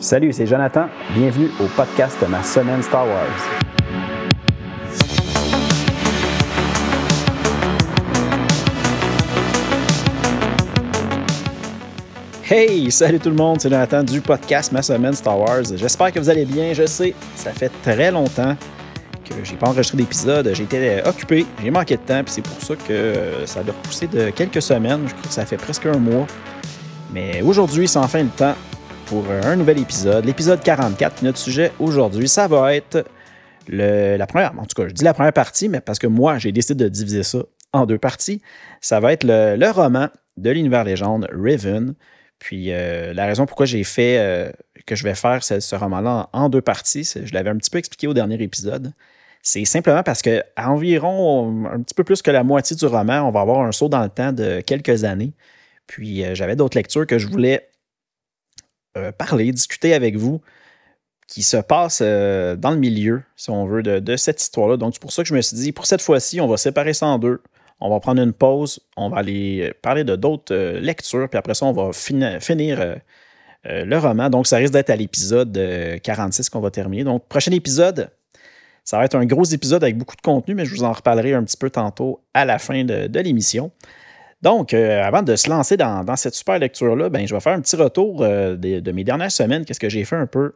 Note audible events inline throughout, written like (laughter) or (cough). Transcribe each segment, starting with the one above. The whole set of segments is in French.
Salut, c'est Jonathan. Bienvenue au podcast de ma semaine Star Wars. Hey, salut tout le monde, c'est Jonathan du podcast Ma semaine Star Wars. J'espère que vous allez bien. Je sais, ça fait très longtemps que j'ai pas enregistré d'épisode. Été occupé, j'ai manqué de temps, puis c'est pour ça que ça a repoussé de quelques semaines. Je crois que ça fait presque un mois. Mais aujourd'hui, c'est enfin le temps pour un nouvel épisode, l'épisode 44. Notre sujet aujourd'hui, ça va être la première, en tout cas, je dis la première partie, mais parce que moi, j'ai décidé de diviser ça en deux parties. Ça va être le, roman de l'univers légende, Riven. Puis euh, la raison pourquoi j'ai fait euh, que je vais faire ce, roman-là en, deux parties, je l'avais un petit peu expliqué au dernier épisode. C'est simplement parce qu'à environ un petit peu plus que la moitié du roman, on va avoir un saut dans le temps de quelques années. Puis euh, j'avais d'autres lectures que je voulais parler, discuter avec vous qui se passe dans le milieu, si on veut, de, cette histoire-là. Donc, c'est pour ça que je me suis dit, pour cette fois-ci, on va séparer ça en deux. On va prendre une pause, on va aller parler de d'autres euh, lectures, puis après ça, on va finir euh, euh, le roman. Donc, ça risque d'être à l'épisode 46 qu'on va terminer. Donc, prochain épisode, ça va être un gros épisode avec beaucoup de contenu, mais je vous en reparlerai un petit peu tantôt à la fin de, l'émission. Donc, avant de se lancer dans, cette super lecture-là, ben, je vais faire un petit retour de, mes dernières semaines, qu'est-ce que j'ai fait un peu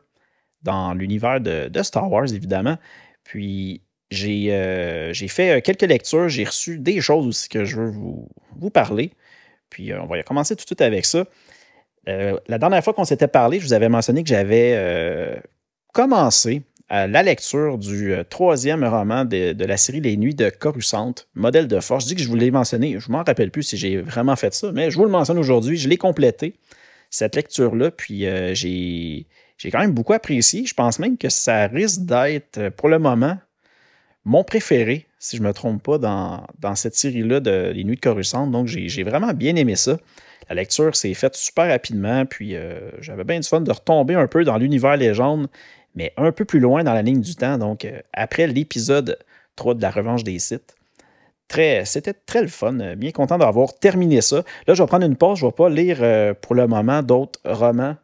dans l'univers de, Star Wars, évidemment. Puis, euh, j'ai fait euh, quelques lectures, j'ai reçu des choses aussi que je veux vous, parler. Puis euh, on va commencer tout de suite avec ça. la dernière fois qu'on s'était parlé, je vous avais mentionné que j'avais commencé la lecture du troisième roman de, la série Les Nuits de Coruscant, Modèle de force. Je dis que je vous l'ai mentionné, je ne m'en rappelle plus si j'ai vraiment fait ça, mais je vous le mentionne aujourd'hui. Je l'ai complété, cette lecture-là, puis j'ai quand même beaucoup apprécié. Je pense même que ça risque d'être, pour le moment, mon préféré, si je ne me trompe pas, dans, cette série-là de Les Nuits de Coruscant. Donc, j'ai vraiment bien aimé ça. La lecture s'est faite super rapidement, puis euh, j'avais bien du fun de retomber un peu dans l'univers légende, mais un peu plus loin dans la ligne du temps. Donc, euh, après l'épisode 3 de La Revanche des Sites. C'était très le fun. Bien content d'avoir terminé ça. Là, je vais prendre une pause. Je ne vais pas lire euh, pour le moment d'autres romans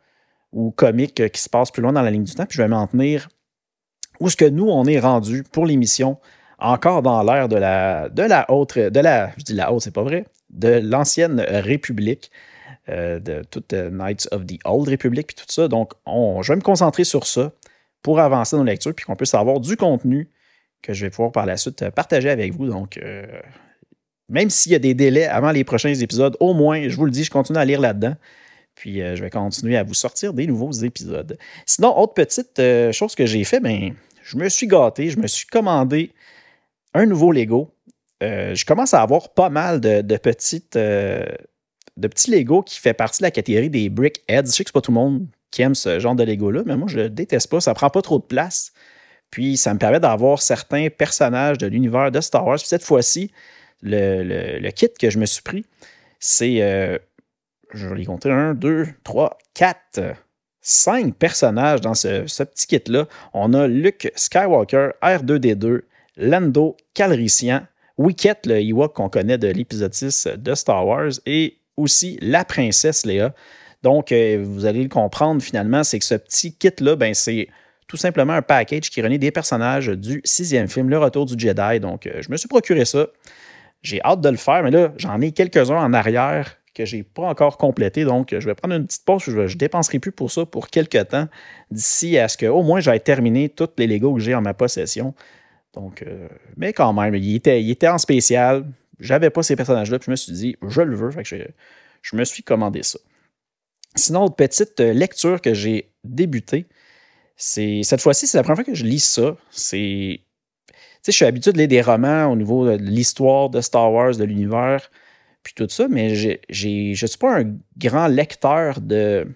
ou comics qui se passent plus loin dans la ligne du temps. Puis je vais m'en tenir où est-ce que nous, on est rendu pour l'émission, encore dans l'ère de la, de la haute, de la, je dis la haute, c'est pas vrai, de l'ancienne République, euh, de toute Knights of the Old Republic, puis tout ça. Donc, on, je vais me concentrer sur ça pour avancer dans la lecture, puis qu'on puisse avoir du contenu que je vais pouvoir par la suite partager avec vous. Donc, euh, même s'il y a des délais avant les prochains épisodes, au moins, je vous le dis, je continue à lire là-dedans. Puis euh, je vais continuer à vous sortir des nouveaux épisodes. Sinon, autre petite chose que j'ai fait, ben, je me suis gâté, je me suis commandé un nouveau Lego. Euh, je commence à avoir pas mal de, petites, euh, petits Lego qui fait partie de la catégorie des Brick Heads. Je sais que c'est pas tout le monde qui aime ce genre de Lego-là, mais moi, je le déteste pas. Ça prend pas trop de place. Puis, ça me permet d'avoir certains personnages de l'univers de Star Wars. Puis cette fois-ci, le, kit que je me suis pris, c'est. Euh, je vais les compter. Un, deux, trois, quatre cinq personnages dans ce, petit kit-là. On a Luke Skywalker, R2D2, Lando Calrissian, Wicket, le Ewok qu'on connaît de l'épisode 6 de Star Wars, et aussi la princesse Léa. Donc, euh, vous allez le comprendre finalement, c'est que ce petit kit-là, ben, c'est tout simplement un package qui réunit des personnages du sixième film, Le Retour du Jedi. Donc, euh, je me suis procuré ça. J'ai hâte de le faire, mais là, j'en ai quelques-uns en arrière que je n'ai pas encore complété. Donc, je vais prendre une petite pause. Je ne dépenserai plus pour ça pour quelques temps d'ici à ce qu'au moins j'aille terminer tous les Legos que j'ai en ma possession. Donc, euh, mais quand même, il était, était en spécial. J'avais pas ces personnages-là, puis je me suis dit, je le veux. Que je, me suis commandé ça. Sinon, autre petite lecture que j'ai débutée, c'est cette fois-ci, c'est la première fois que je lis ça. C'est. je suis habitué de lire des romans au niveau de l'histoire de Star Wars, de l'univers puis tout ça, mais je ne suis pas un grand lecteur de,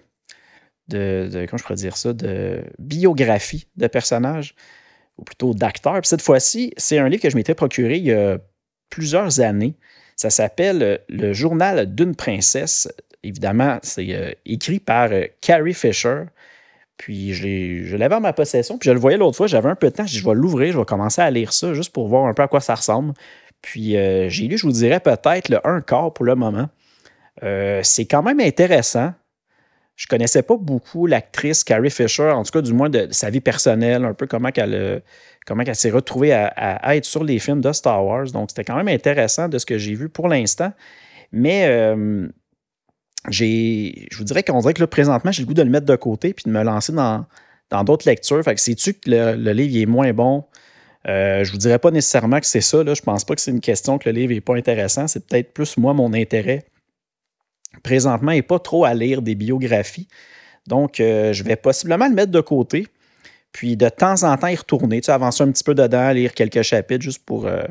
de, comment je pourrais dire ça, de de personnages, ou plutôt d'acteurs. Cette fois-ci, c'est un livre que je m'étais procuré il y a plusieurs années. Ça s'appelle Le journal d'une princesse. Évidemment, c'est euh, écrit par euh, Carrie Fisher. Puis je l'avais en ma possession, puis je le voyais l'autre fois, j'avais un peu de temps, je vais l'ouvrir, je vais commencer à lire ça juste pour voir un peu à quoi ça ressemble. Puis euh, j'ai lu, je vous dirais, peut-être le un quart pour le moment. Euh, c'est quand même intéressant. Je connaissais pas beaucoup l'actrice Carrie Fisher, en tout cas du moins de, sa vie personnelle, un peu comment qu'elle comment elle s'est retrouvée à, être sur les films de Star Wars. Donc c'était quand même intéressant de ce que j'ai vu pour l'instant. Mais euh, je vous dirais qu'on dirait que là, présentement, j'ai le goût de le mettre de côté puis de me lancer dans, dans d'autres lectures. Fait que sais-tu que le, livre est moins bon? Euh, je vous dirais pas nécessairement que c'est ça. Là. Je pense pas que c'est une question que le livre n'est pas intéressant. C'est peut-être plus moi mon intérêt présentement n'est pas trop à lire des biographies. Donc, euh, je vais possiblement le mettre de côté. Puis de temps en temps y retourner, tu sais, avancer un petit peu dedans, lire quelques chapitres juste pour, euh,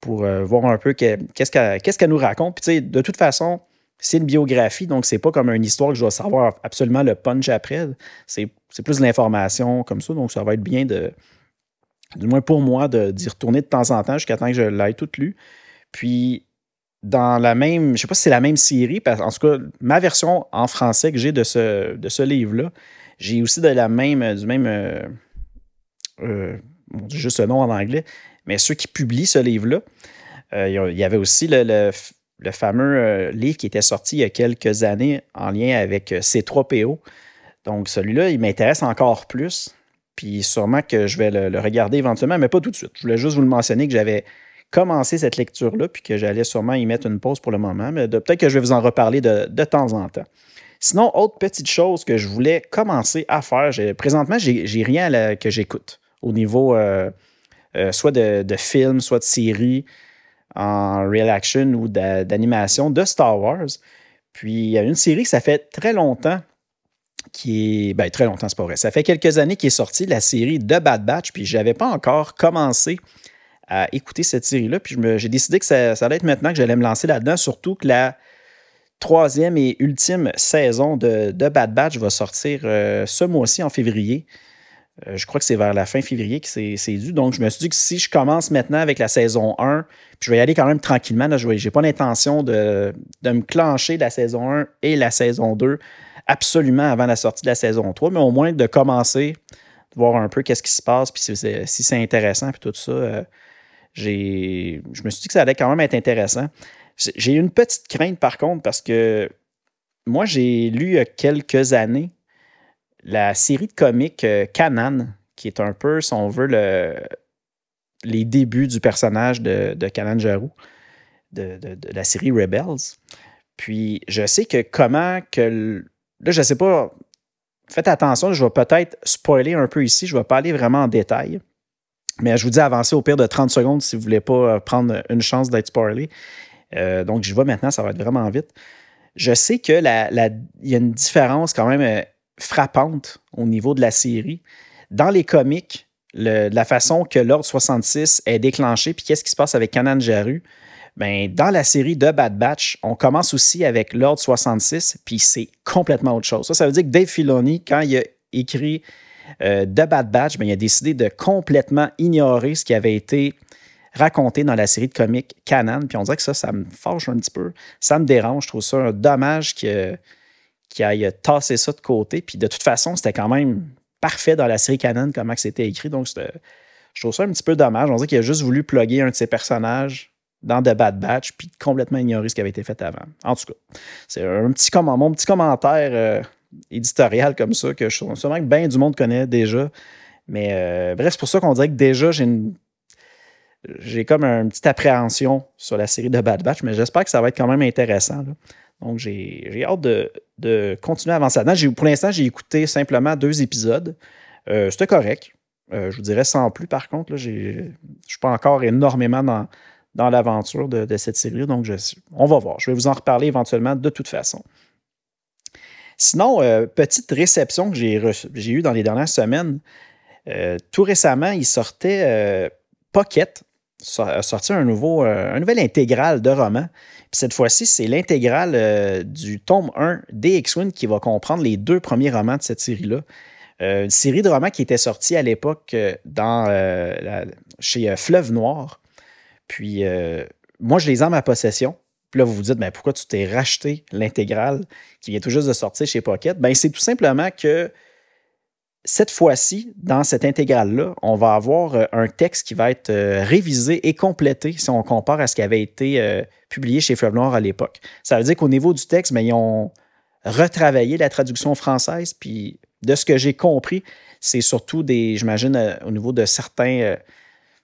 pour euh, voir un peu qu'est-ce qu'elle nous raconte. Puis tu sais, de toute façon, c'est une biographie, donc c'est pas comme une histoire que je dois savoir absolument le punch après. C'est plus de l'information comme ça, donc ça va être bien de, du moins pour moi, d'y retourner de temps en temps jusqu'à temps que je l'aille toute lu. Puis dans la même, je sais pas si c'est la même série, parce, en tout cas, ma version en français que j'ai de ce, de ce livre-là, j'ai aussi de la même, du même, euh, euh, juste le nom en anglais, mais ceux qui publient ce livre-là, euh, il y avait aussi le, fameux livre qui était sorti il y a quelques années en lien avec C3PO. Donc, celui-là, il m'intéresse encore plus. Puis sûrement que je vais le, regarder éventuellement, mais pas tout de suite. Je voulais juste vous le mentionner que j'avais commencé cette lecture-là, puis que j'allais sûrement y mettre une pause pour le moment, mais peut-être que je vais vous en reparler de, temps en temps. Sinon, autre petite chose que je voulais commencer à faire, présentement, j'ai rien que j'écoute au niveau euh, euh, soit de, de films, soit de séries en real action ou d'animation de Star Wars. Puis il y a une série ça fait très longtemps qui est. Ben, très longtemps, c'est pas vrai. Ça fait quelques années qu'il est sorti, la série de Bad Batch, puis je n'avais pas encore commencé à écouter cette série-là. Puis j'ai décidé que ça, allait être maintenant que j'allais me lancer là-dedans, surtout que la troisième et ultime saison de, Bad Batch va sortir euh, ce mois-ci, en février. Euh, je crois que c'est vers la fin février que c'est dû. Donc, je me suis dit que si je commence maintenant avec la saison 1, puis je vais y aller quand même tranquillement, je n'ai pas l'intention de, de, me clencher la saison 1 et la saison 2 absolument avant la sortie de la saison 3, mais au moins de commencer, de voir un peu qu'est-ce qui se passe, puis si c'est intéressant, puis tout ça. Euh, je me suis dit que ça allait quand même être intéressant. J'ai une petite crainte par contre parce que moi, j'ai lu il y a quelques années la série de comics euh, Canan, qui est un peu, si on veut, le, les débuts du personnage de, de Canan Jarou, de, la série Rebels. Puis je sais que comment que. Là, je ne sais pas. Faites attention, je vais peut-être spoiler un peu ici. Je ne vais pas aller vraiment en détail. Mais je vous dis avancer au pire de 30 secondes si vous ne voulez pas euh, prendre une chance d'être spoilé. Euh, donc, j'y vais maintenant, ça va être vraiment vite. Je sais qu'il la, y a une différence quand même euh, frappante au niveau de la série. Dans les comics, la façon que l'Ordre 66 est déclenché, puis qu'est-ce qui se passe avec Kanan Jaru, ben, dans la série de Bad Batch, on commence aussi avec l'Ordre 66, puis c'est complètement autre chose. Ça, ça veut dire que Dave Filoni, quand il a écrit euh, de Bad Batch, ben, il a décidé de complètement ignorer ce qui avait été raconté dans la série de comics Canon. Puis on dirait que ça, ça me fâche un petit peu. Ça me dérange. Je trouve ça un dommage qu'il aille tasser ça de côté. Puis de toute façon, c'était quand même parfait dans la série Canon, comment c'était écrit. Donc, je trouve ça un petit peu dommage. On dirait qu'il a juste voulu plugger un de ses personnages dans The Bad Batch, puis complètement ignorer ce qui avait été fait avant. En tout cas, c'est un petit, mon petit commentaire euh, éditorial comme ça que je sûrement que bien du monde connaît déjà. Mais euh, bref, c'est pour ça qu'on dirait que déjà, j'ai comme une petite appréhension sur la série de Bad Batch, mais j'espère que ça va être quand même intéressant. Donc, j'ai hâte de, continuer à avancer là Pour l'instant, j'ai écouté simplement deux épisodes. Euh, c'était correct. Euh, je vous dirais sans plus, par contre. je ne suis pas encore énormément dans, dans l'aventure de, cette série. Donc, on va voir. Je vais vous en reparler éventuellement de toute façon. Sinon, euh, petite réception que j'ai eue dans les dernières semaines. Euh, tout récemment, il sortait euh, Pocket, a sorti un, nouveau, un nouvel intégral de roman. cette fois-ci, c'est l'intégrale du tome 1 d'X-Wing qui va comprendre les deux premiers romans de cette série-là. une série de romans qui était sortie à l'époque chez Fleuve Noir. Puis moi, je les ai en ma possession. Puis là, vous vous dites, ben, pourquoi tu t'es racheté l'intégrale qui vient tout juste de sortir chez Pocket? Ben, c'est tout simplement que cette fois-ci, dans cette intégrale-là, on va avoir euh, un texte qui va être euh, révisé et complété si on compare à ce qui avait été euh, publié chez Fleuve Noir à l'époque. Ça veut dire qu'au niveau du texte, ben, ils ont retravailler la traduction française. Puis de ce que j'ai compris, c'est surtout des, j'imagine, au niveau de certaines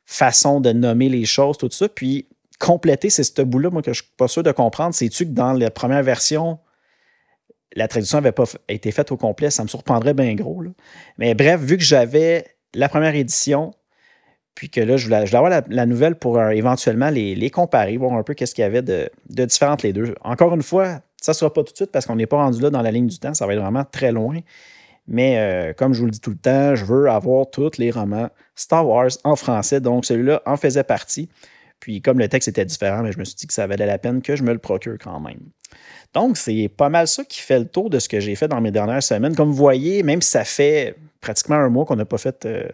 façons de nommer les choses, tout ça. Puis compléter, c'est ce bout-là, moi, que je ne suis pas sûr de comprendre. C'est-tu que dans la première version, la traduction n'avait pas été faite au complet? Ça me surprendrait bien gros. Mais bref, vu que j'avais la première édition, puis que là, je voulais, avoir la, nouvelle pour euh, éventuellement les, comparer, voir un peu qu'est-ce qu'il y avait de, différent entre les deux. Encore une fois, ça ne sera pas tout de suite parce qu'on n'est pas rendu là dans la ligne du temps. Ça va être vraiment très loin. Mais euh, comme je vous le dis tout le temps, je veux avoir tous les romans Star Wars en français. Donc celui-là en faisait partie. Puis comme le texte était différent, mais je me suis dit que ça valait la peine que je me le procure quand même. Donc c'est pas mal ça qui fait le tour de ce que j'ai fait dans mes dernières semaines. Comme vous voyez, même si ça fait pratiquement un mois qu'on n'a pas fait, euh,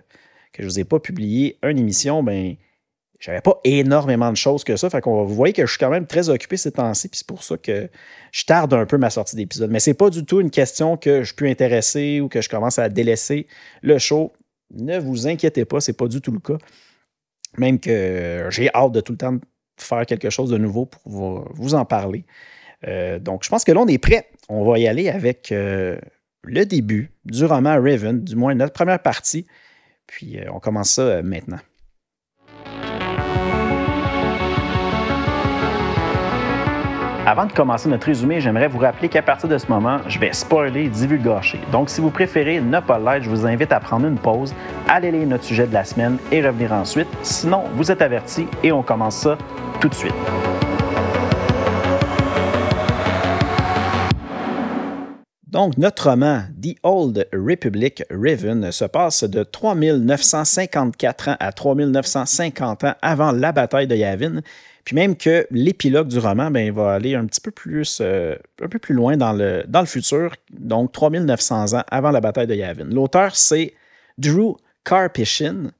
que je ne vous ai pas publié une émission, ben j'avais pas énormément de choses que ça. Fait qu'on vous voyez que je suis quand même très occupé ces temps-ci, puis c'est pour ça que je tarde un peu ma sortie d'épisode. Mais c'est pas du tout une question que je peux intéresser ou que je commence à délaisser le show. Ne vous inquiétez pas, c'est pas du tout le cas. Même que j'ai hâte de tout le temps faire quelque chose de nouveau pour vous, en parler. Euh, donc, je pense que là, on est prêt. On va y aller avec euh, le début du roman Raven, du moins notre première partie. Puis, euh, on commence ça maintenant. Avant de commencer notre résumé, j'aimerais vous rappeler qu'à partir de ce moment, je vais spoiler et divulgacher. Donc, si vous préférez ne pas l'être, je vous invite à prendre une pause, aller lire notre sujet de la semaine et revenir ensuite. Sinon, vous êtes avertis et on commence ça tout de suite. Donc, notre roman The Old Republic Raven se passe de 3954 ans à 3950 ans avant la bataille de Yavin puis même que l'épilogue du roman ben, va aller un petit peu plus, euh, un peu plus loin dans le, dans le futur, donc 3900 ans avant la bataille de Yavin. L'auteur, c'est Drew Karpyshyn.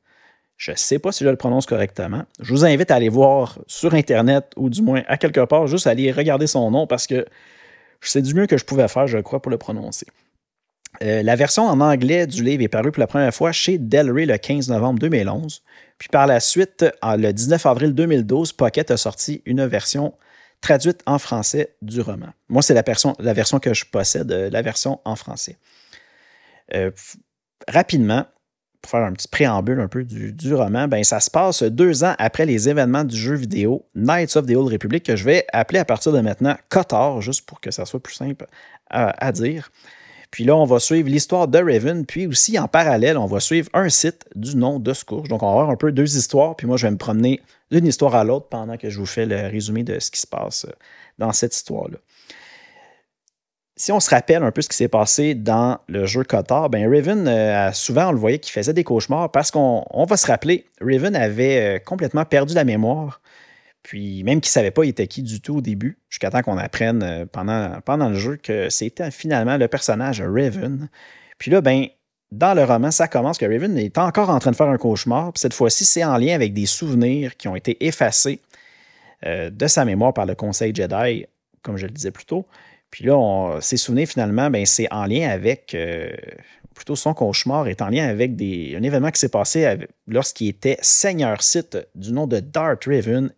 Je ne sais pas si je le prononce correctement. Je vous invite à aller voir sur Internet ou du moins à quelque part, juste aller regarder son nom parce que c'est du mieux que je pouvais faire, je crois, pour le prononcer. Euh, la version en anglais du livre est parue pour la première fois chez Del Rey le 15 novembre 2011. Puis par la suite, le 19 avril 2012, Pocket a sorti une version traduite en français du roman. Moi, c'est la, version que je possède, euh, la version en français. Euh, rapidement, pour faire un petit préambule un peu du, roman, ben, ça se passe deux ans après les événements du jeu vidéo Knights of the Old Republic, que je vais appeler à partir de maintenant Kotor, juste pour que ça soit plus simple à dire. Puis là, on va suivre l'histoire de Raven, puis aussi en parallèle, on va suivre un site du nom de Scourge. Donc, on va avoir un peu deux histoires, puis moi, je vais me promener d'une histoire à l'autre pendant que je vous fais le résumé de ce qui se passe dans cette histoire-là. Si on se rappelle un peu ce qui s'est passé dans le jeu Cotard, ben Raven, euh, souvent, on le voyait qu'il faisait des cauchemars parce qu'on va se rappeler, Raven avait euh, complètement perdu la mémoire puis même qu'il ne savait pas il était qui du tout au début, jusqu'à temps qu'on apprenne euh, pendant, le jeu que c'était finalement le personnage Raven. Puis là, ben, dans le roman, ça commence que Raven est encore en train de faire un cauchemar. Puis cette fois-ci, c'est en lien avec des souvenirs qui ont été effacés de sa mémoire par le Conseil Jedi, comme je le disais plus tôt. Puis là, ces souvenirs, finalement, ben, c'est en lien avec. Euh, plutôt son cauchemar est en lien avec un événement qui s'est passé lorsqu'il était Seigneur Sith du nom de Darth Raven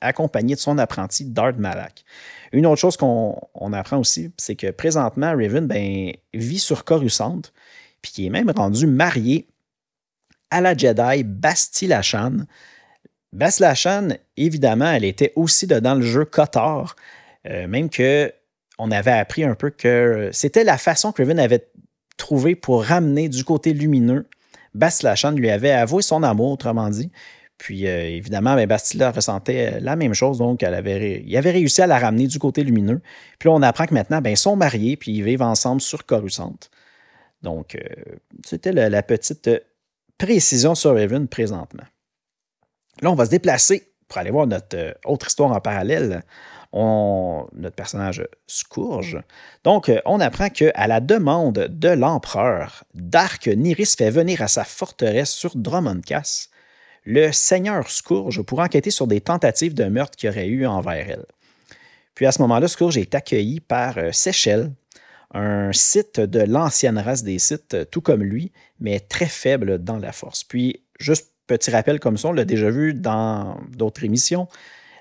accompagné de son apprenti Dart Malak. Une autre chose qu'on apprend aussi, c'est que présentement, Raven ben, vit sur Coruscant, puis qui est même rendu marié à la Jedi Basti Lachan. Basti Lachan, évidemment, elle était aussi dans le jeu Kotor, euh, même que on avait appris un peu que c'était la façon que Raven avait trouvé pour ramener du côté lumineux. Basti Lachan lui avait avoué son amour, autrement dit, puis euh, évidemment, ben, Bastila ressentait euh, la même chose, donc elle avait, il avait réussi à la ramener du côté lumineux. Puis là, on apprend que maintenant, ben, ils sont mariés, puis ils vivent ensemble sur Coruscant. Donc, euh, c'était la, petite précision sur Raven présentement. Là, on va se déplacer pour aller voir notre autre histoire en parallèle. Notre personnage Scourge. Donc, on apprend qu'à la demande de l'empereur, Dark Niris fait venir à sa forteresse sur Drummondcast le seigneur Scourge pour enquêter sur des tentatives de meurtre qu'il aurait eu envers elle. Puis à ce moment-là, Scourge est accueilli par euh, Seychelles, un site de l'ancienne race des sites, tout comme lui, mais très faible dans la force. Puis, juste petit rappel comme ça, on l'a déjà vu dans d'autres émissions,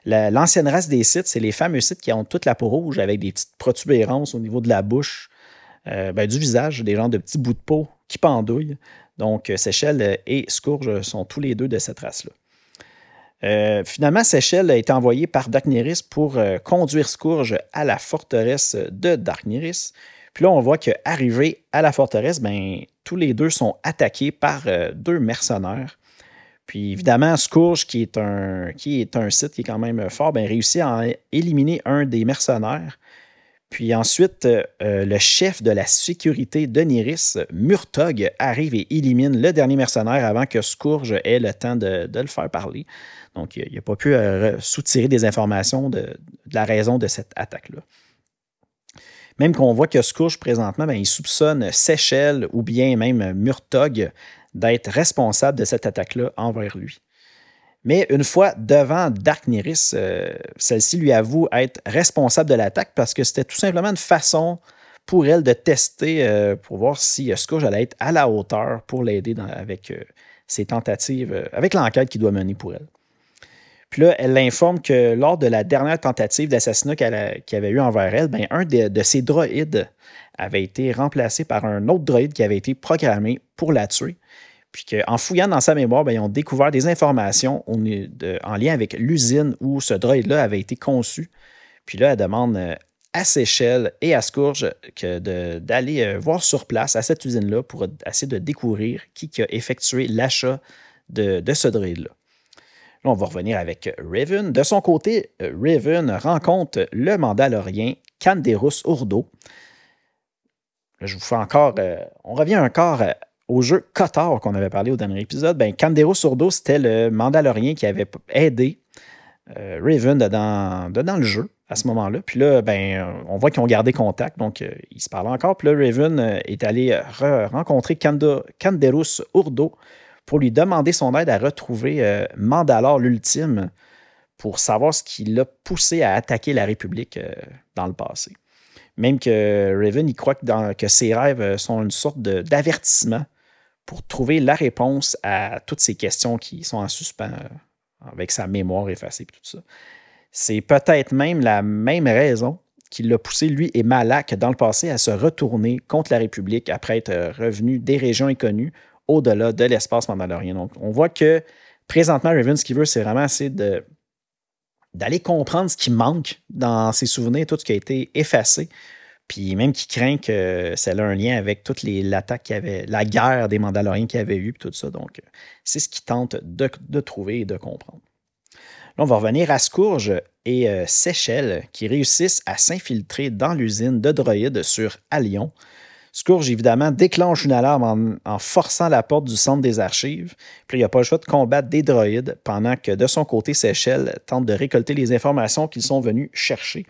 L'ancienne race des sites, c'est les fameux sites qui ont toute la peau rouge avec des petites protubérances au niveau de la bouche, euh, ben, du visage, des genres de petits bouts de peau qui pendouillent. Donc, Seychelles et Scourge sont tous les deux de cette race-là. Euh, finalement, Seychelles a été envoyé par Darkniris pour euh, conduire Scourge à la forteresse de Darkniris. Puis là, on voit qu'arrivé à la forteresse, ben, tous les deux sont attaqués par euh, deux mercenaires. Puis évidemment, Scourge, qui est un, qui est un site qui est quand même fort, ben, réussit à éliminer un des mercenaires. Puis ensuite, le chef de la sécurité de Niris, Murtog, arrive et élimine le dernier mercenaire avant que Scourge ait le temps de, de le faire parler. Donc, il n'a pas pu euh, soutirer des informations de, la raison de cette attaque-là. Même qu'on voit que Scourge, présentement, ben, il soupçonne Seychelles ou bien même Murtog d'être responsable de cette attaque-là envers lui. Mais une fois devant Dark Niris, euh, celle-ci lui avoue être responsable de l'attaque parce que c'était tout simplement une façon pour elle de tester euh, pour voir si Scourge allait être à la hauteur pour l'aider avec ses tentatives, avec l'enquête qu'il doit mener pour elle. Puis là, elle l'informe que lors de la dernière tentative d'assassinat qu'elle avait eu envers elle, ben, un de, ses droïdes avait été remplacé par un autre droïde qui avait été programmé pour la tuer. Puis qu'en fouillant dans sa mémoire, ben, ils ont découvert des informations en lien avec l'usine où ce droïde-là avait été conçu. Puis là, elle demande euh, à Seychelles et à Scourge d'aller euh, voir sur place à cette usine-là pour essayer de découvrir qui a effectué l'achat de, de ce droïde-là. Là, on va revenir avec Raven. De son côté, Raven rencontre le Mandalorien Canderus Urdo. Je vous fais encore. Euh, on revient encore euh, au jeu Kotar qu'on avait parlé au dernier épisode. Ben, Canderus Urdo, c'était le Mandalorien qui avait aidé euh, Raven dedans, le jeu à ce moment-là. Puis là, ben, on voit qu'ils ont gardé contact, donc ils se parlent encore. Puis là, Raven est allé rencontrer Canderus Urdo pour lui demander son aide à retrouver euh, Mandalore l'ultime pour savoir ce qui l'a poussé à attaquer la République euh, dans le passé. Même que Raven, il croit que, ses rêves euh, sont une sorte d'avertissement pour trouver la réponse à toutes ces questions qui sont en suspens avec sa mémoire effacée et tout ça. C'est peut-être même la même raison qui l'a poussé, lui et Malak, dans le passé, à se retourner contre la République après être revenu des régions inconnues au-delà de l'espace mandalorien. Donc, on voit que présentement, Raven, ce qu'il veut, c'est vraiment essayer d'aller comprendre ce qui manque dans ses souvenirs, tout ce qui a été effacé. Puis même qui craint que ça ait un lien avec toute l'attaque qu'il avait, la guerre des Mandaloriens qu'il avait eu, tout ça. Donc, c'est ce qu'il tente de, trouver et de comprendre. Là, on va revenir à Scourge et euh, Seychelles qui réussissent à s'infiltrer dans l'usine de droïdes sur Alion Scourge, évidemment, déclenche une alarme en, forçant la porte du centre des archives. Puis il n'y a pas le choix de combattre des droïdes pendant que de son côté, Seychelles tente de récolter les informations qu'ils sont venus chercher.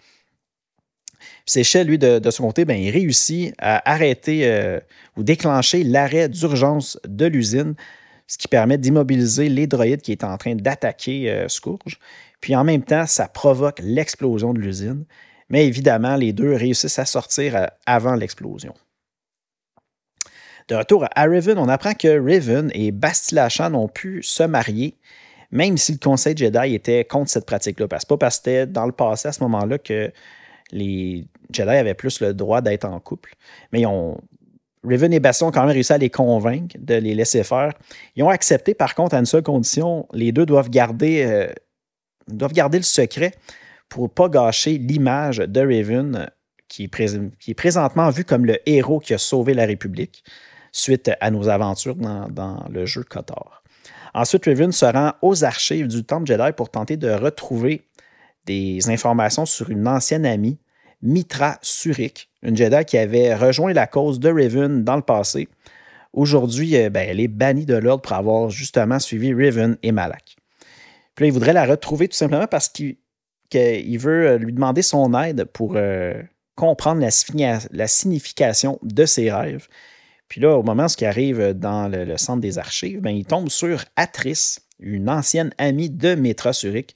Seychelles, lui, de, son côté, ben, il réussit à arrêter euh, ou déclencher l'arrêt d'urgence de l'usine, ce qui permet d'immobiliser les droïdes qui étaient en train d'attaquer euh, Scourge. Puis en même temps, ça provoque l'explosion de l'usine. Mais évidemment, les deux réussissent à sortir euh, avant l'explosion. De retour à Raven, on apprend que Raven et Bastila ont pu se marier, même si le Conseil Jedi était contre cette pratique-là. Parce pas parce que c'était dans le passé, à ce moment-là, que les Jedi avaient plus le droit d'être en couple. Mais ils ont, Raven et Bastion ont quand même réussi à les convaincre de les laisser faire. Ils ont accepté, par contre, à une seule condition les deux doivent garder, euh, doivent garder le secret pour ne pas gâcher l'image de Raven, qui qui est présentement vu comme le héros qui a sauvé la République suite à nos aventures dans, le jeu Kotor. Ensuite, Raven se rend aux archives du Temple Jedi pour tenter de retrouver des informations sur une ancienne amie, Mitra Surik, une Jedi qui avait rejoint la cause de Raven dans le passé. Aujourd'hui, euh, ben, elle est bannie de l'ordre pour avoir justement suivi Raven et Malak. Puis là, il voudrait la retrouver tout simplement parce qu'il veut euh, lui demander son aide pour euh, comprendre la, signification de ses rêves puis là, au moment où il arrive dans le, centre des archives, ben, il tombe sur Atrice, une ancienne amie de Métra Zurich,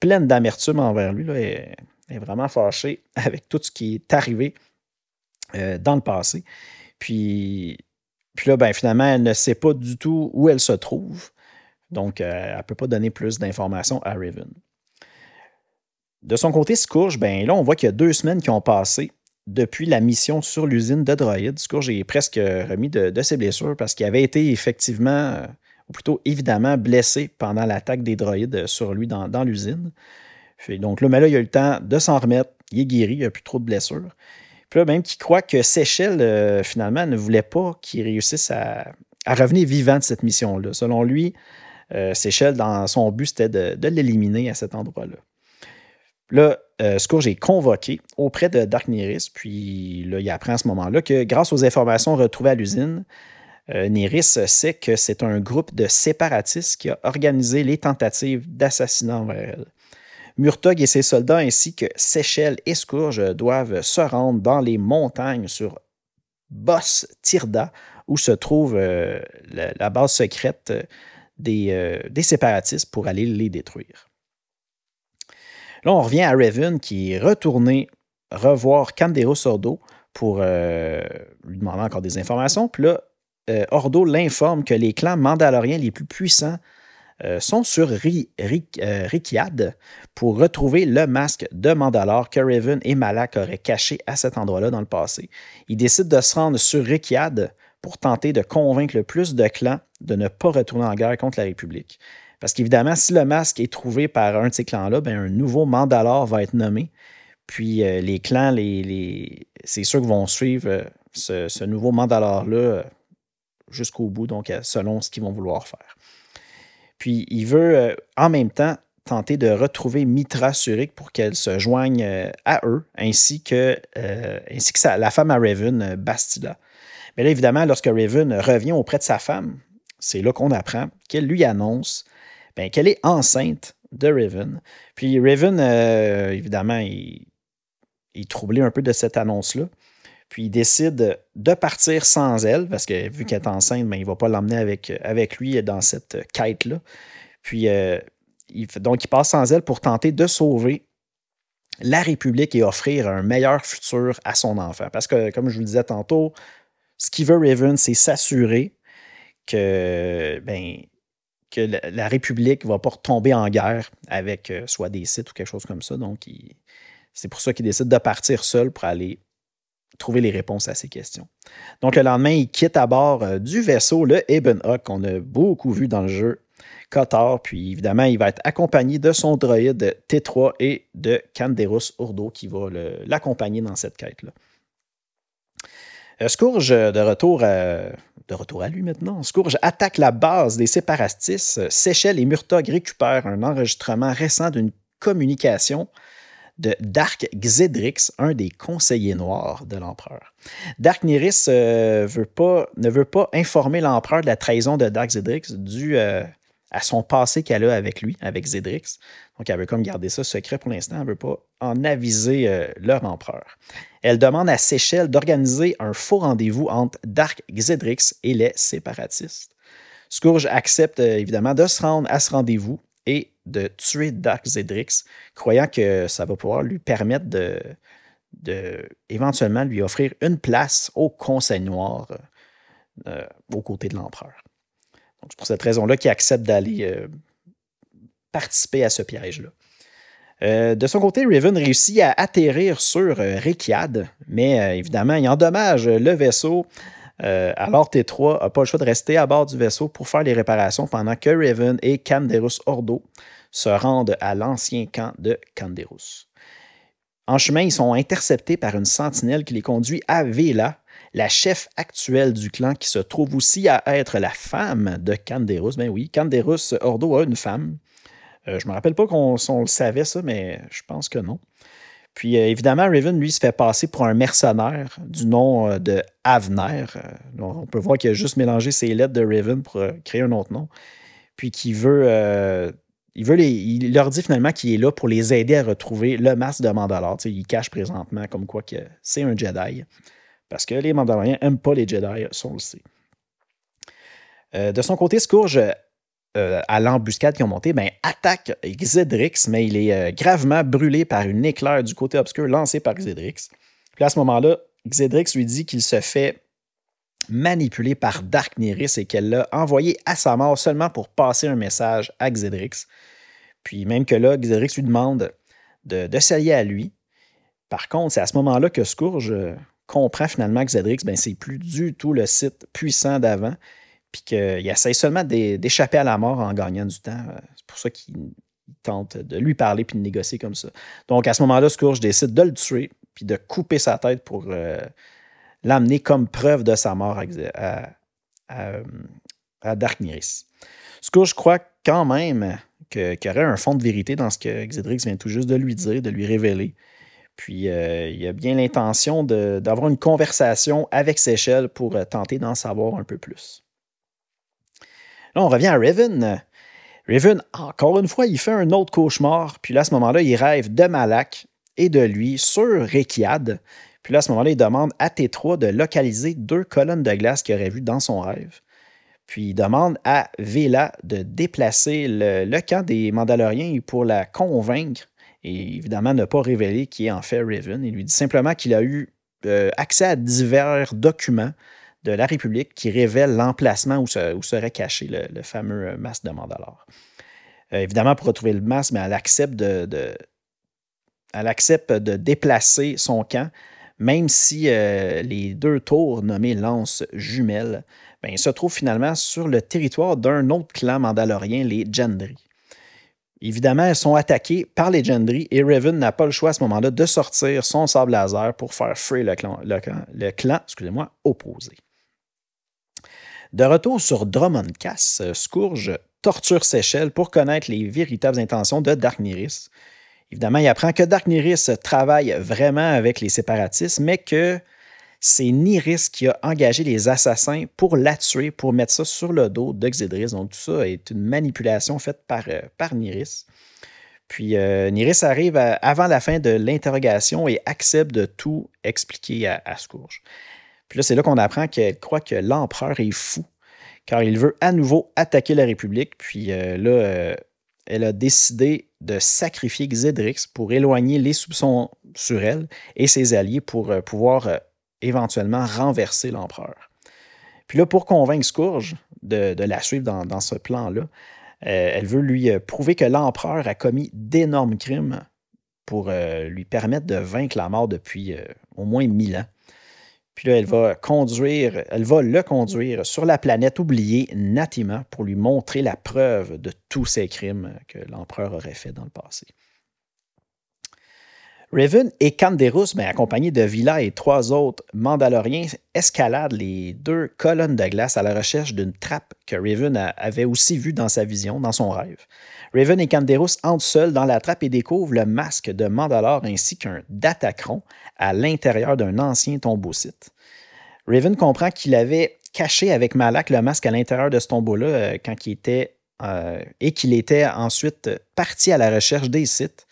pleine d'amertume envers lui. Là, elle est vraiment fâchée (laughs) avec tout ce qui est arrivé euh, dans le passé. Puis, puis là, ben, finalement, elle ne sait pas du tout où elle se trouve. Donc, euh, elle ne peut pas donner plus d'informations à Raven. de son côté, Scourge, ben là, on voit qu'il y a deux semaines qui ont passé depuis la mission sur l'usine de Droid. Scourge est presque remis de, ses blessures parce qu'il avait été effectivement, ou plutôt évidemment, blessé pendant l'attaque des droïdes sur lui dans, l'usine. Donc là, mais là, il a eu le temps de s'en remettre. Il est guéri, il n'a plus trop de blessures. Puis là, même qu'il croit que Seychelles, finalement, ne voulait pas qu'il réussisse à, revenir vivant de cette mission-là. Selon lui, euh, Seychelles, dans son but, c'était de, l'éliminer à cet endroit-là. Là, euh, Scourge est convoqué auprès de Dark Neris, puis il apprend à ce moment-là que grâce aux informations retrouvées à l'usine, euh, Neris sait que c'est un groupe de séparatistes qui a organisé les tentatives d'assassinat envers elle. Murtog et ses soldats ainsi que Seychelles et Scourge doivent se rendre dans les montagnes sur Boss Tirda, où se trouve la, base secrète euh, des, séparatistes pour aller les détruire. Là, on revient à Raven qui est retourné revoir Canderos Ordo pour euh, lui demander encore des informations. Puis là, euh, Ordo l'informe que les clans mandaloriens les plus puissants sont sur Rikiad pour retrouver le masque de Mandalore que Raven et Malak auraient caché à cet endroit-là dans le passé. Ils décident de se rendre sur Rikiad pour tenter de convaincre le plus de clans de ne pas retourner en guerre contre la République. Parce qu'évidemment, si le masque est trouvé par un de ces clans-là, ben, un nouveau Mandalore va être nommé. Puis euh, les clans, les, c'est sûr qu'ils vont suivre euh, ce, nouveau Mandalore-là euh, jusqu'au bout, donc selon ce qu'ils vont vouloir faire. Puis il veut en même temps tenter de retrouver Mitra Surik pour qu'elle se joigne à eux, ainsi que, ainsi que la femme à Raven, Bastila. Mais là, évidemment, lorsque Raven revient auprès de sa femme, c'est là qu'on apprend qu'elle lui annonce ben, qu'elle est enceinte de Raven. Puis Raven, euh, évidemment, il, est troublé un peu de cette annonce-là. Puis il décide de partir sans elle, parce que vu qu'elle est enceinte, ben, il ne va pas l'emmener avec, avec lui dans cette quête-là. Puis euh, donc il passe sans elle pour tenter de sauver la République et offrir un meilleur futur à son enfant. Parce que, comme je vous le disais tantôt, ce qu'il veut Raven, c'est s'assurer que, ben, que la, République ne va pas retomber en guerre avec euh, soit des sites ou quelque chose comme ça. Donc, c'est pour ça qu'il décide de partir seul pour aller trouver les réponses à ces questions. Donc, le lendemain, il quitte à bord euh, du vaisseau, le Eben Hawk, qu'on a beaucoup vu dans le jeu Qatar. Puis, évidemment, il va être accompagné de son droïde T3 et de Canderus Urdo qui va l'accompagner dans cette quête-là. Euh, Scourge, de retour, à, de retour à lui maintenant, Scourge attaque la base des séparatistes. Seychelles et Murtog récupèrent un enregistrement récent d'une communication de Dark Xedrix, un des conseillers noirs de l'empereur. Dark Niris euh, ne veut pas informer l'empereur de la trahison de Dark Xedrix dû euh, à son passé qu'elle a avec lui, avec Zedrix. Donc, elle veut comme garder ça secret pour l'instant. Elle ne veut pas en aviser euh, leur empereur. Elle demande à Seychelles d'organiser un faux rendez-vous entre Dark Xedrix et les séparatistes. Scourge accepte euh, évidemment de se rendre à ce rendez-vous et de tuer Dark Zedrix, croyant que ça va pouvoir lui permettre de, éventuellement lui offrir une place au Conseil Noir euh, aux côtés de l'empereur. C'est pour cette raison-là qu'il accepte d'aller euh, participer à ce piège-là. Euh, de son côté, Raven réussit à atterrir sur euh, mais évidemment, il endommage le vaisseau. alors T3 n'a pas le choix de rester à bord du vaisseau pour faire les réparations pendant que Raven et Canderus Ordo se rendent à l'ancien camp de Canderus. En chemin, ils sont interceptés par une sentinelle qui les conduit à Vela, la chef actuelle du clan qui se trouve aussi à être la femme de Canderus. Ben oui, Canderus Ordo a une femme. Euh, je ne me rappelle pas qu'on le savait, ça, mais je pense que non. Puis euh, évidemment, Raven, lui, se fait passer pour un mercenaire du nom euh, de Avner. on peut voir qu'il a juste mélangé ses lettres de Raven pour créer un autre nom. Puis qui veut. il, veut leur dit finalement qu'il est là pour les aider à retrouver le masque de Mandalore. il cache présentement comme quoi que c'est un Jedi. Parce que les Mandaloriens n'aiment pas les Jedi, ça on le sait. Euh, de son côté, Scourge, euh, à l'embuscade qui ont monté, ben, attaque Xedrix, mais il est euh, gravement brûlé par une éclair du côté obscur lancée par Xedrix. Puis à ce moment-là, Xedrix lui dit qu'il se fait manipuler par Dark Neris et qu'elle l'a envoyé à sa mort seulement pour passer un message à Xedrix. Puis même que là, Xedrix lui demande de, s'allier à lui. Par contre, c'est à ce moment-là que Scourge comprend finalement que Zedrix, ben, c'est plus du tout le site puissant d'avant, puis qu'il essaie seulement d'échapper à la mort en gagnant du temps. C'est pour ça qu'il tente de lui parler puis de négocier comme ça. Donc à ce moment-là, Scourge décide de le tuer puis de couper sa tête pour euh, l'amener comme preuve de sa mort à, à, à Darkniris. Scourge croit quand même qu'il y aurait un fond de vérité dans ce que Xedrix vient tout juste de lui dire, de lui révéler. Puis euh, il a bien l'intention d'avoir une conversation avec Seychelles pour euh, tenter d'en savoir un peu plus. Là, on revient à Raven. Raven, encore une fois, il fait un autre cauchemar. Puis là, à ce moment-là, il rêve de Malak et de lui sur Rekiad. Puis là, à ce moment-là, il demande à T3 de localiser deux colonnes de glace qu'il aurait vues dans son rêve. Puis il demande à Vela de déplacer le, le camp des Mandaloriens pour la convaincre et évidemment ne pas révéler qui est en fait Raven. Il lui dit simplement qu'il a eu euh, accès à divers documents de la République qui révèlent l'emplacement où, serait caché le, fameux euh, masque de Mandalore. Euh, évidemment, pour retrouver le masque, mais elle accepte de, elle accepte de déplacer son camp, même si les deux tours nommées lances jumelles ben, se trouvent finalement sur le territoire d'un autre clan mandalorien, les Gendry. Évidemment, elles sont attaquées par les Gendry et Raven n'a pas le choix à ce moment-là de sortir son sable laser pour faire free le clan, opposé. De retour sur Drummond Cass, Scourge torture Seychelles pour connaître les véritables intentions de Darkniris. Évidemment, il apprend que Darkniris travaille vraiment avec les séparatistes, mais que c'est Niris qui a engagé les assassins pour la tuer, pour mettre ça sur le dos d'Oxydris. Donc, tout ça est une manipulation faite par, euh, Niris. Puis euh, Niris arrive avant la fin de l'interrogation et accepte de tout expliquer à, Scourge. Puis là, c'est là qu'on apprend qu'elle croit que l'empereur est fou, car il veut à nouveau attaquer la République. Puis euh, là, elle a décidé de sacrifier Xedrix pour éloigner les soupçons sur elle et ses alliés pour pouvoir éventuellement renverser l'empereur. Puis là, pour convaincre Scourge de, la suivre dans, ce plan-là, euh, elle veut lui euh, prouver que l'empereur a commis d'énormes crimes pour euh, lui permettre de vaincre la mort depuis au moins mille ans. Puis là, elle va conduire, elle va le conduire sur la planète oubliée Natima pour lui montrer la preuve de tous ces crimes que l'empereur aurait fait dans le passé. Raven et Canderus, ben, accompagnés de Villa et trois autres Mandaloriens, escaladent les deux colonnes de glace à la recherche d'une trappe que Raven avait aussi vue dans sa vision, dans son rêve. Raven et Canderus entrent seuls dans la trappe et découvrent le masque de Mandalore ainsi qu'un Datacron à l'intérieur d'un ancien tombeau-site. Raven comprend qu'il avait caché avec Malak le masque à l'intérieur de ce tombeau-là euh, quand il était euh, et qu'il était ensuite parti à la recherche des sites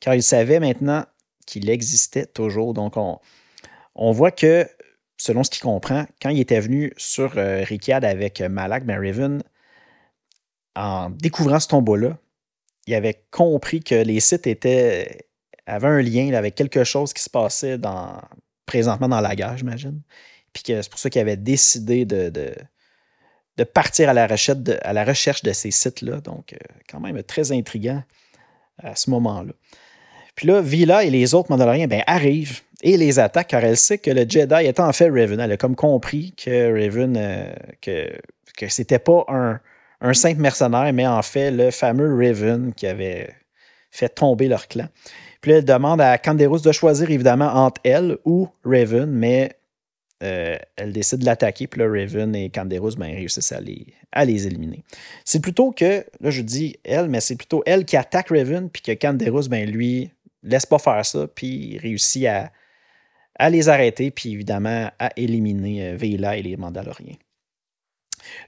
car il savait maintenant qu'il existait toujours. Donc, on, voit que, selon ce qu'il comprend, quand il était venu sur euh, avec Malak, ben en découvrant ce tombeau-là, il avait compris que les sites étaient, avaient un lien avec quelque chose qui se passait présentement dans la gare, j'imagine. Puis que c'est pour ça qu'il avait décidé de, de, partir à la recherche de, à la recherche de ces sites-là. Donc, euh, quand même très intriguant à ce moment-là. Puis là, Vila et les autres Mandaloriens ben, arrivent et les attaquent car elle sait que le Jedi est en fait Raven. Elle a comme compris que Raven, euh, que, que c'était pas un, un simple mercenaire, mais en fait le fameux Raven qui avait fait tomber leur clan. Puis là, elle demande à Canderus de choisir évidemment entre elle ou Raven, mais euh, elle décide de l'attaquer, puis là, Raven et Canderus ben, réussissent à les, les éliminer. C'est plutôt que, là je dis elle, mais c'est plutôt elle qui attaque Raven, puis que Canderus, ben, lui, laisse pas faire ça, puis réussit à, les arrêter, puis évidemment à éliminer euh, Veila et les Mandaloriens.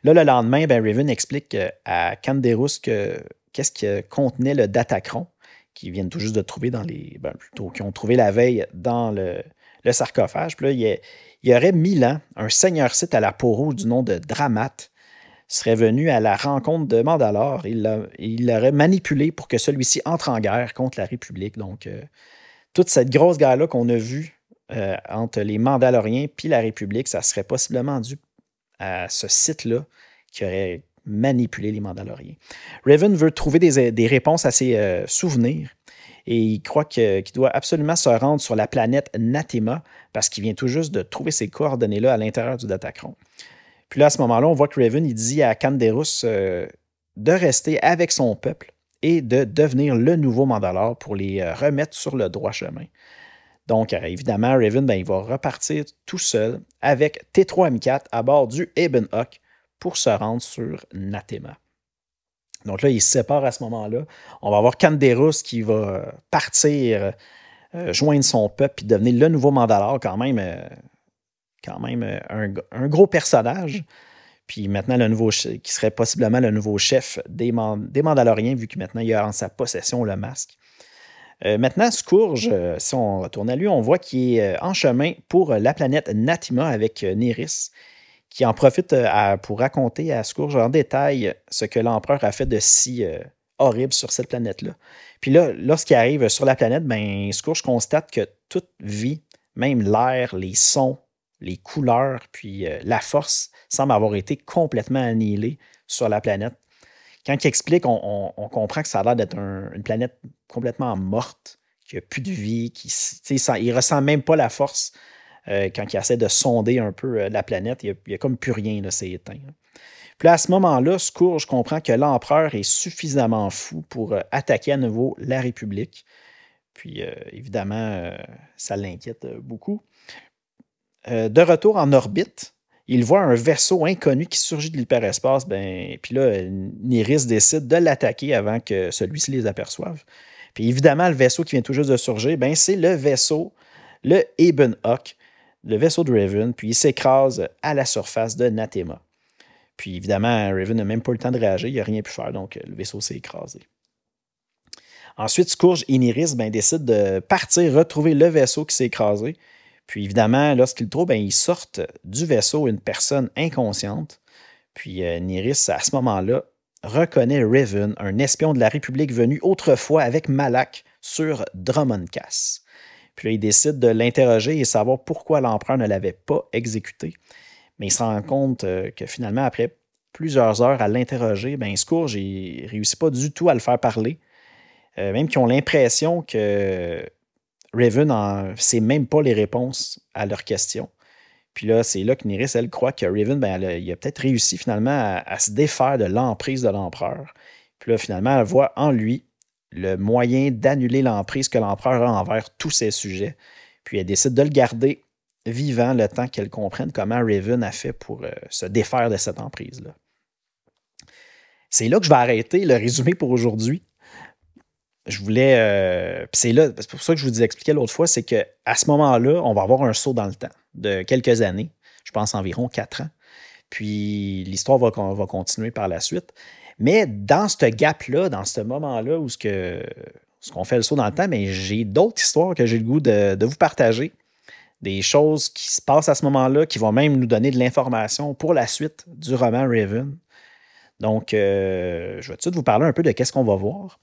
Là, le lendemain, ben, Raven explique à Canderus que qu'est-ce que contenait le Datacron, qu'ils viennent tout juste de trouver dans les. Ben, plutôt, qu'ils ont trouvé la veille dans le, sarcophage. Puis il y, aurait mille ans, un seigneur site à la peau rouge du nom de Dramat serait venu à la rencontre de Mandalore. Il l'aurait manipulé pour que celui-ci entre en guerre contre la République. Donc, euh, toute cette grosse guerre-là qu'on a vue euh, entre les Mandaloriens et la République, ça serait possiblement dû à ce site-là qui aurait manipulé les Mandaloriens. Raven veut trouver des, réponses à ses euh, souvenirs et il croit qu'il doit absolument se rendre sur la planète Natema parce qu'il vient tout juste de trouver ces coordonnées-là à l'intérieur du Datacron. Puis là, à ce moment-là, on voit que Raven dit à Canderus euh, de rester avec son peuple et de devenir le nouveau Mandalore pour les euh, remettre sur le droit chemin. Donc, évidemment, Raven, ben, il va repartir tout seul avec T3M4 à bord du Hawk pour se rendre sur Natema. Donc là, il se sépare à ce moment-là. On va avoir Canderus qui va partir, euh, joindre son peuple et devenir le nouveau Mandalore, quand même, euh, quand même euh, un, gros personnage. Puis maintenant, le nouveau qui serait possiblement le nouveau chef des, Mandaloriens, vu que maintenant il a en sa possession le masque. maintenant, Scourge, si on retourne à lui, on voit qu'il est en chemin pour la planète Natima avec Neris qui en profite euh, pour raconter à Scourge en détail ce que l'empereur a fait de si euh, horrible sur cette planète-là. Puis là, lorsqu'il arrive sur la planète, ben, Scourge constate que toute vie, même l'air, les sons, les couleurs, puis euh, la force, semble avoir été complètement annihilée sur la planète. Quand il explique, on, comprend que ça a l'air d'être une planète complètement morte, qui n'a plus de vie, qui ne ressent même pas la force euh, quand il essaie de sonder un peu euh, la planète, il n'y a, comme plus rien, c'est éteint. Puis là, à ce moment-là, Scourge comprend que l'empereur est suffisamment fou pour euh, attaquer à nouveau la République. Puis évidemment, ça l'inquiète beaucoup. De retour en orbite, il voit un vaisseau inconnu qui surgit de l'hyperespace. Ben, puis là, Niris décide de l'attaquer avant que celui-ci les aperçoive. Puis évidemment, le vaisseau qui vient tout juste de surgir, ben, c'est le vaisseau, le Eben Hawk, le vaisseau de Raven, puis il s'écrase à la surface de Natema. Puis évidemment, Raven n'a même pas eu le temps de réagir, il n'a rien pu faire, donc le vaisseau s'est écrasé. Ensuite, Scourge et Niris ben, décident de partir retrouver le vaisseau qui s'est écrasé. Puis évidemment, lorsqu'ils le trouvent, ben, ils sortent du vaisseau une personne inconsciente. Puis euh, Niris, à ce moment-là, reconnaît Raven, un espion de la République venu autrefois avec Malak sur Drummond Cass. Puis là, il décide de l'interroger et savoir pourquoi l'empereur ne l'avait pas exécuté. Mais il se rend compte euh, que finalement, après plusieurs heures à l'interroger, ben, Scourge ne réussit pas du tout à le faire parler. Euh, même qu'ils ont l'impression que Raven ne sait même pas les réponses à leurs questions. Puis là, c'est là que Niris, elle, croit que Raven, ben, il a peut-être réussi finalement à, à, se défaire de l'emprise de l'empereur. Puis là, finalement, elle voit en lui le moyen d'annuler l'emprise que l'empereur a envers tous ses sujets. Puis elle décide de le garder vivant le temps qu'elle comprenne comment Raven a fait pour euh, se défaire de cette emprise-là. C'est là que je vais arrêter le résumé pour aujourd'hui. Je voulais. Euh, c'est là, c'est pour ça que je vous ai expliqué l'autre fois, c'est qu'à ce moment-là, on va avoir un saut dans le temps de quelques années, je pense environ quatre ans. Puis l'histoire va, va continuer par la suite. Mais dans ce gap-là, dans ce moment-là où ce que ce qu'on fait le saut dans le temps, mais j'ai d'autres histoires que j'ai le goût de, vous partager. Des choses qui se passent à ce moment-là, qui vont même nous donner de l'information pour la suite du roman Raven. Donc, euh, je vais tout de suite vous parler un peu de qu'est-ce qu'on va voir.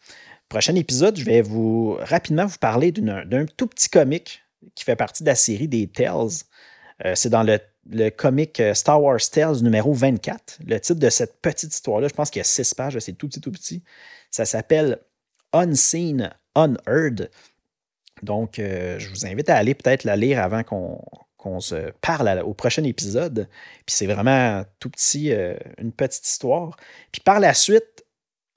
Prochain épisode, je vais vous rapidement vous parler d'un tout petit comic qui fait partie de la série des Tales. Euh, c'est dans le le comic euh, Star Wars Tales numéro 24. Le titre de cette petite histoire-là, je pense qu'il y a six pages, c'est tout petit, tout petit. Ça s'appelle Unseen, Unheard. Donc, euh, je vous invite à aller peut-être la lire avant qu'on se parle au prochain épisode. Puis c'est vraiment tout petit, une petite histoire. Puis par la suite,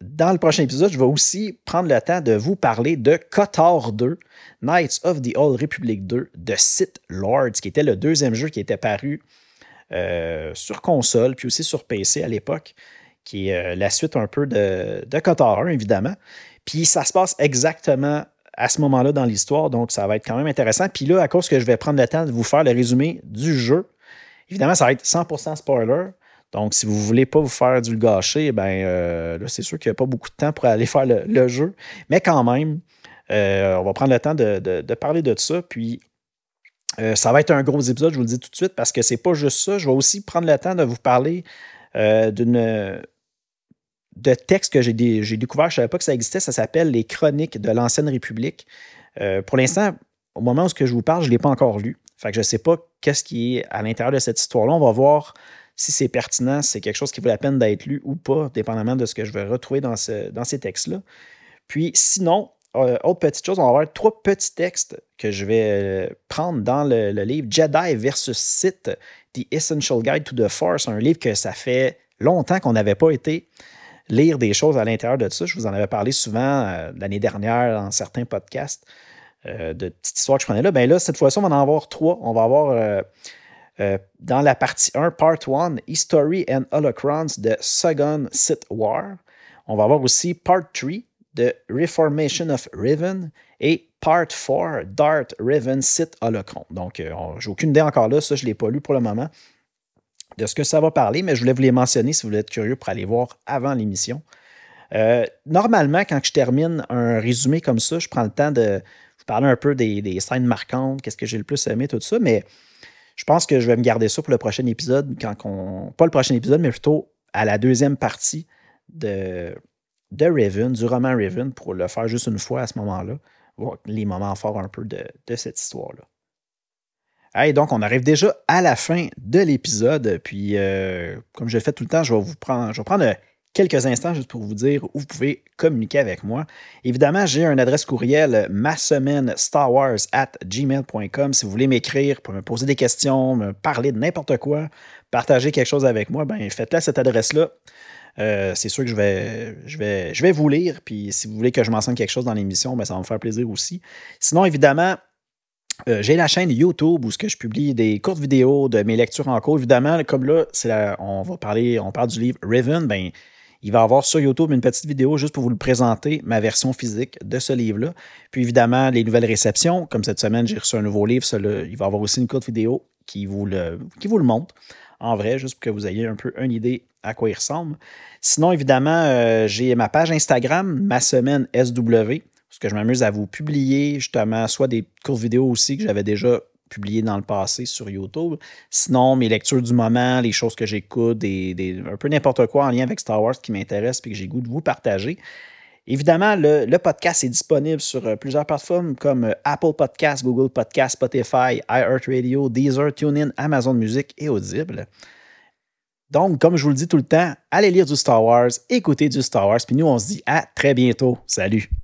dans le prochain épisode, je vais aussi prendre le temps de vous parler de KOTOR 2, Knights of the Old Republic 2 de Sith Lords, qui était le deuxième jeu qui était paru euh, sur console, puis aussi sur PC à l'époque, qui est euh, la suite un peu de, de KOTOR 1, évidemment. Puis ça se passe exactement à ce moment-là dans l'histoire, donc ça va être quand même intéressant. Puis là, à cause que je vais prendre le temps de vous faire le résumé du jeu, évidemment, ça va être 100% spoiler. Donc, si vous ne voulez pas vous faire du gâcher, ben, euh, là, c'est sûr qu'il n'y a pas beaucoup de temps pour aller (laughs) faire le, jeu. Mais quand même, euh, on va prendre le temps de, parler de ça. Puis, euh, ça va être un gros épisode, je vous le dis tout de suite, parce que c'est pas juste ça. Je vais aussi prendre le temps de vous parler d'une de textes que j'ai découvert. Je ne savais pas que ça existait. Ça s'appelle Les Chroniques de l'Ancienne République. pour l'instant, au moment où je vous parle, je ne l'ai pas encore lu. Fait que je ne sais pas qu'est-ce qui est à l'intérieur de cette histoire-là. On va voir si c'est pertinent, c'est quelque chose qui vaut la peine d'être lu ou pas, dépendamment de ce que je vais retrouver dans, ce, dans ces textes-là. Puis sinon, euh, autre petite chose, on va avoir trois petits textes que je vais euh, prendre dans le, livre Jedi versus Sith, The Essential Guide to the Force, un livre que ça fait longtemps qu'on n'avait pas été lire des choses à l'intérieur de ça. Je vous en avais parlé souvent euh, l'année dernière dans certains podcasts de petites histoires que je prenais là. Ben là, cette fois-ci, on va en avoir trois. On va avoir dans la partie 1, Part 1, History and Holocrons de Sagan Sith War. On va avoir aussi Part 3, The Reformation of Riven et Part 4, Dart, Riven, Sith, Holocron. Donc, euh, j'ai aucune idée encore là, ça je ne l'ai pas lu pour le moment, de ce que ça va parler, mais je voulais vous les mentionner si vous être curieux pour aller voir avant l'émission. Euh, normalement, quand je termine un résumé comme ça, je prends le temps de vous parler un peu des, scènes marquantes, qu'est-ce que j'ai le plus aimé, tout ça, mais je pense que je vais me garder ça pour le prochain épisode, quand on, pas le prochain épisode, mais plutôt à la deuxième partie de, de Raven, du roman Raven, pour le faire juste une fois à ce moment-là, voir les moments forts un peu de, cette histoire-là. Hey, donc, on arrive déjà à la fin de l'épisode. Puis, euh, comme je le fais tout le temps, je vais vous prendre, je vais prendre quelques instants juste pour vous dire où vous pouvez communiquer avec moi. Évidemment, j'ai une adresse courriel ma at gmail.com. Si vous voulez m'écrire pour me poser des questions, me parler de n'importe quoi, partager quelque chose avec moi, ben faites-le à cette adresse-là. Euh, c'est sûr que je vais, je, vais, je vais vous lire. Puis si vous voulez que je mentionne quelque chose dans l'émission, ben, ça va me faire plaisir aussi. Sinon, évidemment, euh, j'ai la chaîne YouTube où je publie des courtes vidéos de mes lectures en cours. Évidemment, comme là, on va parler, on parle du livre Raven, ben, il va y avoir sur YouTube une petite vidéo juste pour vous le présenter, ma version physique de ce livre-là. Puis évidemment, les nouvelles réceptions, comme cette semaine, j'ai reçu un nouveau livre, il va y avoir aussi une courte vidéo qui vous le, montre en vrai, juste pour que vous ayez un peu une idée à quoi il ressemble. Sinon, évidemment, euh, j'ai ma page Instagram, ma semaine SW, parce que je m'amuse à vous publier justement soit des courtes vidéos aussi que j'avais déjà publiées dans le passé sur YouTube. Sinon, mes lectures du moment, les choses que j'écoute, des, un peu n'importe quoi en lien avec Star Wars qui m'intéresse et que j'ai goût de vous partager. Évidemment, le, podcast est disponible sur euh, plusieurs plateformes comme euh, Apple Podcasts, Google Podcasts, Spotify, iHeartRadio, Deezer, TuneIn, Amazon Music et Audible. Donc, comme je vous le dis tout le temps, allez lire du Star Wars, écoutez du Star Wars, puis nous, on se dit à très bientôt. Salut!